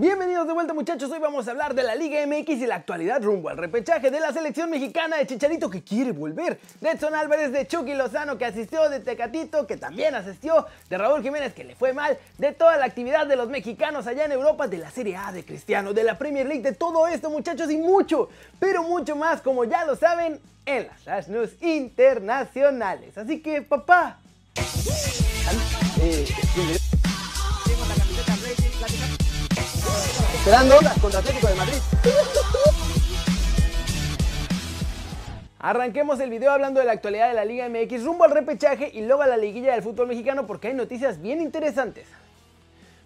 Bienvenidos de vuelta muchachos, hoy vamos a hablar de la Liga MX y la actualidad rumbo al repechaje de la selección mexicana de Chicharito que quiere volver, de Edson Álvarez, de Chucky Lozano que asistió, de Tecatito que también asistió, de Raúl Jiménez que le fue mal, de toda la actividad de los mexicanos allá en Europa, de la Serie A de Cristiano, de la Premier League, de todo esto muchachos y mucho, pero mucho más como ya lo saben en las Flash News internacionales. Así que papá... Eh, Esperando contra Atlético de Madrid. Arranquemos el video hablando de la actualidad de la Liga MX rumbo al repechaje y luego a la liguilla del fútbol mexicano porque hay noticias bien interesantes.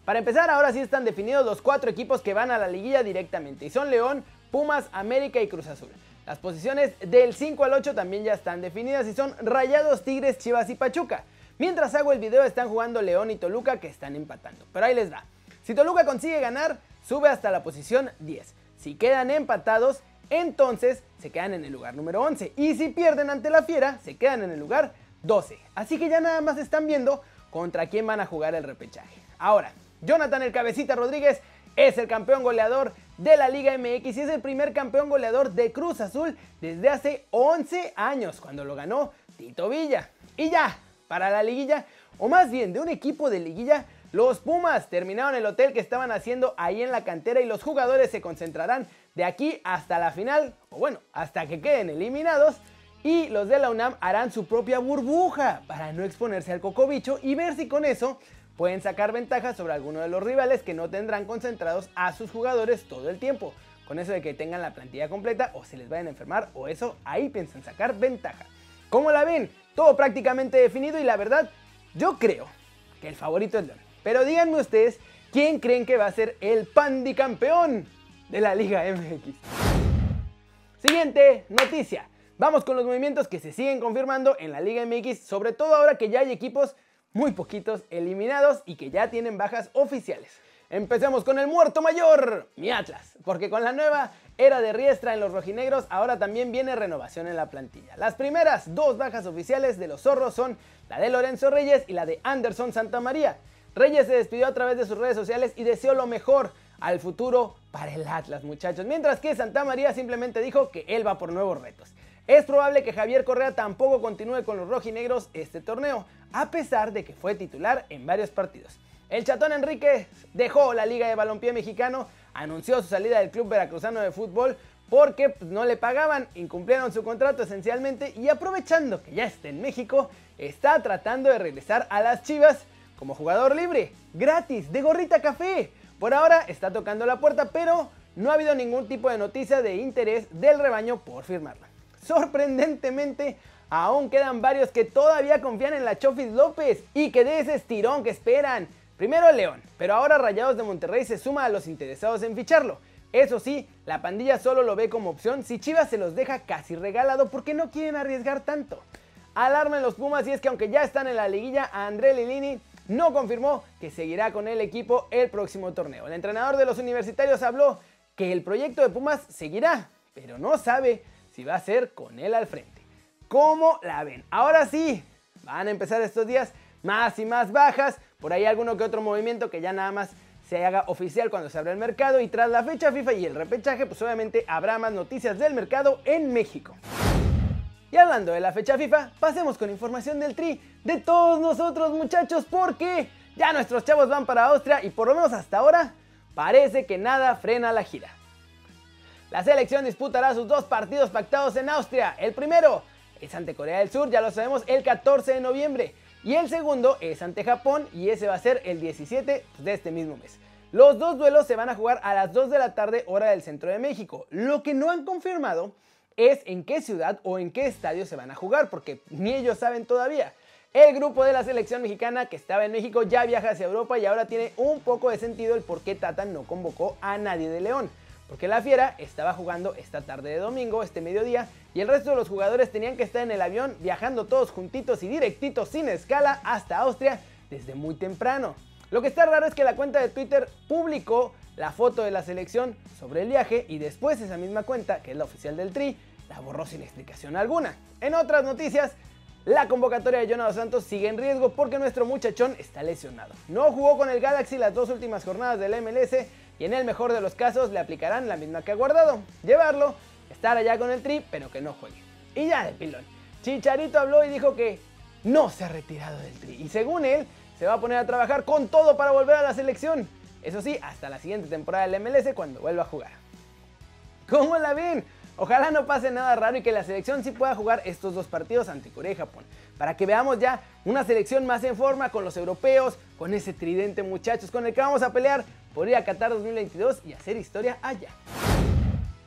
Para empezar, ahora sí están definidos los cuatro equipos que van a la liguilla directamente y son León, Pumas, América y Cruz Azul. Las posiciones del 5 al 8 también ya están definidas y son Rayados, Tigres, Chivas y Pachuca. Mientras hago el video están jugando León y Toluca que están empatando. Pero ahí les va. Si Toluca consigue ganar, sube hasta la posición 10. Si quedan empatados, entonces se quedan en el lugar número 11. Y si pierden ante la Fiera, se quedan en el lugar 12. Así que ya nada más están viendo contra quién van a jugar el repechaje. Ahora, Jonathan el Cabecita Rodríguez es el campeón goleador de la Liga MX y es el primer campeón goleador de Cruz Azul desde hace 11 años, cuando lo ganó Tito Villa. Y ya, para la liguilla, o más bien de un equipo de liguilla, los Pumas terminaron el hotel que estaban haciendo ahí en la cantera y los jugadores se concentrarán de aquí hasta la final, o bueno, hasta que queden eliminados. Y los de la UNAM harán su propia burbuja para no exponerse al cocobicho y ver si con eso pueden sacar ventaja sobre alguno de los rivales que no tendrán concentrados a sus jugadores todo el tiempo. Con eso de que tengan la plantilla completa o se les vayan a enfermar o eso, ahí piensan sacar ventaja. ¿Cómo la ven? Todo prácticamente definido y la verdad, yo creo que el favorito es León. Pero díganme ustedes, ¿quién creen que va a ser el pandicampeón de la Liga MX? Siguiente noticia. Vamos con los movimientos que se siguen confirmando en la Liga MX, sobre todo ahora que ya hay equipos muy poquitos eliminados y que ya tienen bajas oficiales. Empecemos con el muerto mayor, mi Atlas, porque con la nueva era de Riestra en los rojinegros, ahora también viene renovación en la plantilla. Las primeras dos bajas oficiales de los zorros son la de Lorenzo Reyes y la de Anderson Santamaría. Reyes se despidió a través de sus redes sociales y deseó lo mejor al futuro para el Atlas, muchachos. Mientras que Santa María simplemente dijo que él va por nuevos retos. Es probable que Javier Correa tampoco continúe con los rojinegros este torneo, a pesar de que fue titular en varios partidos. El Chatón Enrique dejó la Liga de Balompié Mexicano, anunció su salida del Club Veracruzano de Fútbol porque pues, no le pagaban, incumplieron su contrato esencialmente y aprovechando que ya está en México, está tratando de regresar a las Chivas como jugador libre, gratis, de gorrita café. Por ahora está tocando la puerta, pero no ha habido ningún tipo de noticia de interés del rebaño por firmarla. Sorprendentemente, aún quedan varios que todavía confían en la Chofis López y que de ese estirón que esperan. Primero León, pero ahora Rayados de Monterrey se suma a los interesados en ficharlo. Eso sí, la pandilla solo lo ve como opción si Chivas se los deja casi regalado porque no quieren arriesgar tanto. Alarma en los Pumas y es que aunque ya están en la liguilla, a André Lilini no confirmó que seguirá con el equipo el próximo torneo. El entrenador de los universitarios habló que el proyecto de Pumas seguirá, pero no sabe si va a ser con él al frente. ¿Cómo la ven? Ahora sí, van a empezar estos días más y más bajas, por ahí alguno que otro movimiento que ya nada más se haga oficial cuando se abra el mercado y tras la fecha FIFA y el repechaje, pues obviamente habrá más noticias del mercado en México. Y hablando de la fecha FIFA, pasemos con información del Tri de todos nosotros muchachos porque ya nuestros chavos van para Austria y por lo menos hasta ahora parece que nada frena la gira. La selección disputará sus dos partidos pactados en Austria. El primero es ante Corea del Sur, ya lo sabemos, el 14 de noviembre. Y el segundo es ante Japón y ese va a ser el 17 de este mismo mes. Los dos duelos se van a jugar a las 2 de la tarde hora del centro de México. Lo que no han confirmado es en qué ciudad o en qué estadio se van a jugar, porque ni ellos saben todavía. El grupo de la selección mexicana que estaba en México ya viaja hacia Europa y ahora tiene un poco de sentido el por qué Tata no convocó a nadie de León. Porque la Fiera estaba jugando esta tarde de domingo, este mediodía, y el resto de los jugadores tenían que estar en el avión viajando todos juntitos y directitos sin escala hasta Austria desde muy temprano. Lo que está raro es que la cuenta de Twitter publicó la foto de la selección sobre el viaje y después esa misma cuenta, que es la oficial del Tri, la borró sin explicación alguna. En otras noticias, la convocatoria de Jonathan Santos sigue en riesgo porque nuestro muchachón está lesionado. No jugó con el Galaxy las dos últimas jornadas del MLS y en el mejor de los casos le aplicarán la misma que ha guardado, llevarlo, estar allá con el tri, pero que no juegue. Y ya de pilón. Chicharito habló y dijo que no se ha retirado del tri y según él se va a poner a trabajar con todo para volver a la selección. Eso sí, hasta la siguiente temporada del MLS cuando vuelva a jugar. ¿Cómo la ven? Ojalá no pase nada raro y que la selección sí pueda jugar estos dos partidos ante Corea y Japón. Para que veamos ya una selección más en forma con los europeos, con ese tridente muchachos con el que vamos a pelear por ir a Qatar 2022 y hacer historia allá.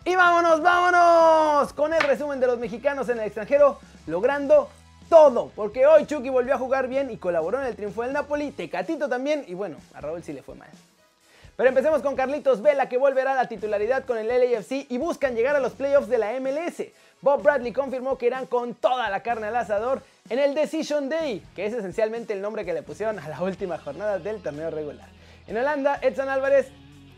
Y vámonos, vámonos con el resumen de los mexicanos en el extranjero, logrando todo. Porque hoy Chucky volvió a jugar bien y colaboró en el triunfo del Napoli, Tecatito también y bueno, a Raúl sí le fue mal. Pero empecemos con Carlitos Vela que volverá a la titularidad con el LAFC y buscan llegar a los playoffs de la MLS. Bob Bradley confirmó que irán con toda la carne al asador en el Decision Day, que es esencialmente el nombre que le pusieron a la última jornada del torneo regular. En Holanda, Edson Álvarez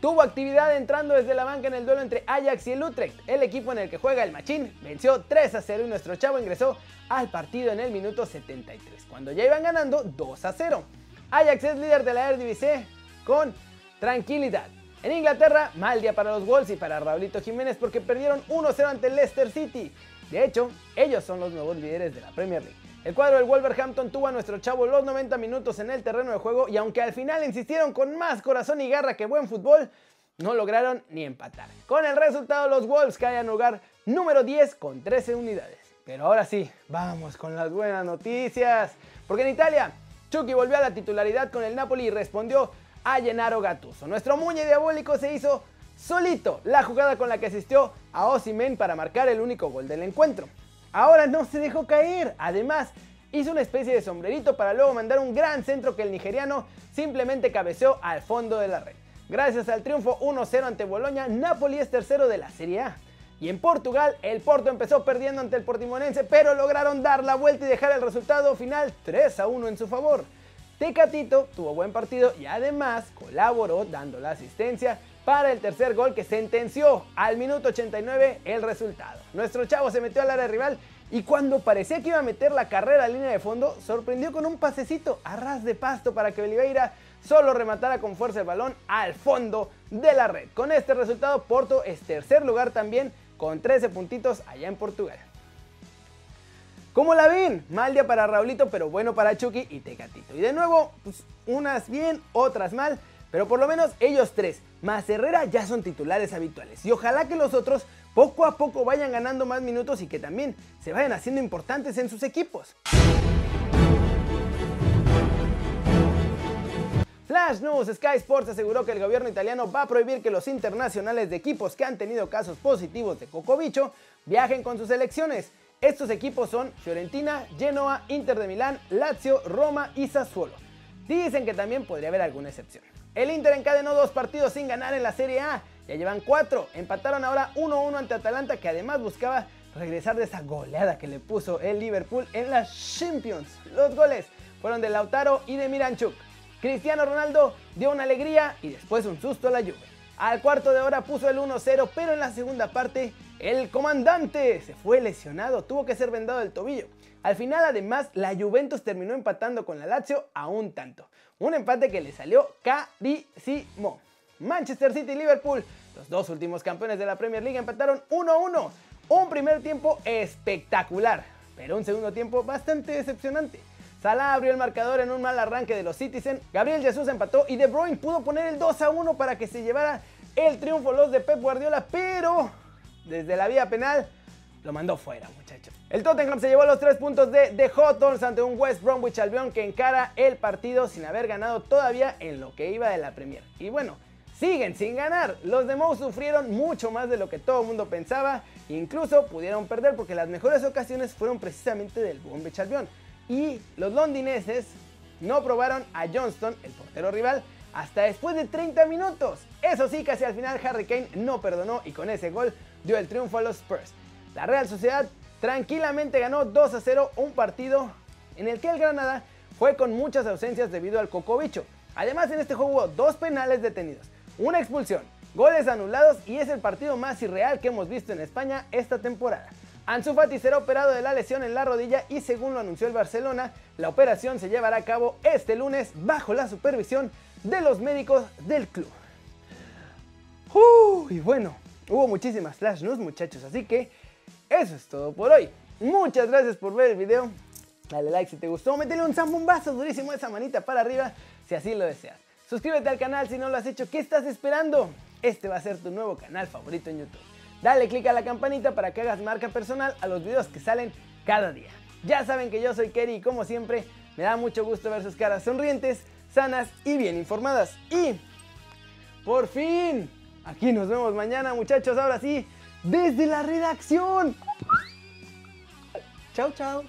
tuvo actividad entrando desde la banca en el duelo entre Ajax y el Utrecht. El equipo en el que juega el Machín venció 3 a 0 y nuestro chavo ingresó al partido en el minuto 73, cuando ya iban ganando 2 a 0. Ajax es líder de la Eredivisie con tranquilidad. En Inglaterra, mal día para los Wolves y para Raulito Jiménez porque perdieron 1-0 ante Leicester City. De hecho, ellos son los nuevos líderes de la Premier League. El cuadro del Wolverhampton tuvo a nuestro chavo los 90 minutos en el terreno de juego y aunque al final insistieron con más corazón y garra que buen fútbol, no lograron ni empatar. Con el resultado, los Wolves caen en lugar número 10 con 13 unidades. Pero ahora sí, vamos con las buenas noticias. Porque en Italia, Chucky volvió a la titularidad con el Napoli y respondió a Gennaro Gattuso. Nuestro muñe diabólico se hizo solito la jugada con la que asistió a Osimen para marcar el único gol del encuentro. Ahora no se dejó caer, además hizo una especie de sombrerito para luego mandar un gran centro que el nigeriano simplemente cabeceó al fondo de la red. Gracias al triunfo 1-0 ante Boloña, Napoli es tercero de la Serie A. Y en Portugal, el Porto empezó perdiendo ante el Portimonense, pero lograron dar la vuelta y dejar el resultado final 3-1 en su favor. Tecatito tuvo buen partido y además colaboró dando la asistencia para el tercer gol que sentenció al minuto 89 el resultado. Nuestro chavo se metió al área rival y cuando parecía que iba a meter la carrera a línea de fondo, sorprendió con un pasecito a ras de pasto para que Oliveira solo rematara con fuerza el balón al fondo de la red. Con este resultado, Porto es tercer lugar también con 13 puntitos allá en Portugal. ¿Cómo la ven? Mal día para Raulito, pero bueno para Chucky y Tecatito. Y de nuevo, pues, unas bien, otras mal, pero por lo menos ellos tres, más Herrera, ya son titulares habituales. Y ojalá que los otros poco a poco vayan ganando más minutos y que también se vayan haciendo importantes en sus equipos. Flash News, Sky Sports aseguró que el gobierno italiano va a prohibir que los internacionales de equipos que han tenido casos positivos de cocobicho viajen con sus selecciones. Estos equipos son Fiorentina, Genoa, Inter de Milán, Lazio, Roma y Sassuolo. Dicen que también podría haber alguna excepción. El Inter encadenó dos partidos sin ganar en la Serie A. Ya llevan cuatro. Empataron ahora 1-1 ante Atalanta que además buscaba regresar de esa goleada que le puso el Liverpool en las Champions. Los goles fueron de Lautaro y de Miranchuk. Cristiano Ronaldo dio una alegría y después un susto a la lluvia. Al cuarto de hora puso el 1-0, pero en la segunda parte el comandante se fue lesionado, tuvo que ser vendado del tobillo. Al final, además, la Juventus terminó empatando con la Lazio a un tanto. Un empate que le salió carísimo. Manchester City y Liverpool, los dos últimos campeones de la Premier League, empataron 1-1. Un primer tiempo espectacular, pero un segundo tiempo bastante decepcionante. Salah abrió el marcador en un mal arranque de los Citizen, Gabriel Jesús empató y De Bruyne pudo poner el 2 1 para que se llevara el triunfo los de Pep Guardiola, pero desde la vía penal lo mandó fuera, muchachos. El Tottenham se llevó los tres puntos de The Hawthorns ante un West Bromwich Albion que encara el partido sin haber ganado todavía en lo que iba de la Premier. Y bueno, siguen sin ganar. Los de sufrieron mucho más de lo que todo el mundo pensaba. Incluso pudieron perder porque las mejores ocasiones fueron precisamente del Bromwich Albion y los londineses no probaron a Johnston, el portero rival, hasta después de 30 minutos. Eso sí, casi al final Harry Kane no perdonó y con ese gol dio el triunfo a los Spurs. La Real Sociedad tranquilamente ganó 2 a 0 un partido en el que el Granada fue con muchas ausencias debido al cocobicho. Además en este juego hubo dos penales detenidos, una expulsión, goles anulados y es el partido más irreal que hemos visto en España esta temporada. Ansu Fati será operado de la lesión en la rodilla y según lo anunció el Barcelona, la operación se llevará a cabo este lunes bajo la supervisión de los médicos del club. Uy, bueno, hubo muchísimas flash news muchachos, así que eso es todo por hoy. Muchas gracias por ver el video. Dale like si te gustó, métele un zambombazo durísimo esa manita para arriba si así lo deseas. Suscríbete al canal si no lo has hecho, ¿qué estás esperando? Este va a ser tu nuevo canal favorito en YouTube. Dale click a la campanita para que hagas marca personal a los videos que salen cada día. Ya saben que yo soy Kerry y como siempre me da mucho gusto ver sus caras sonrientes, sanas y bien informadas. Y por fin, aquí nos vemos mañana muchachos, ahora sí, desde la redacción. Chao, chao.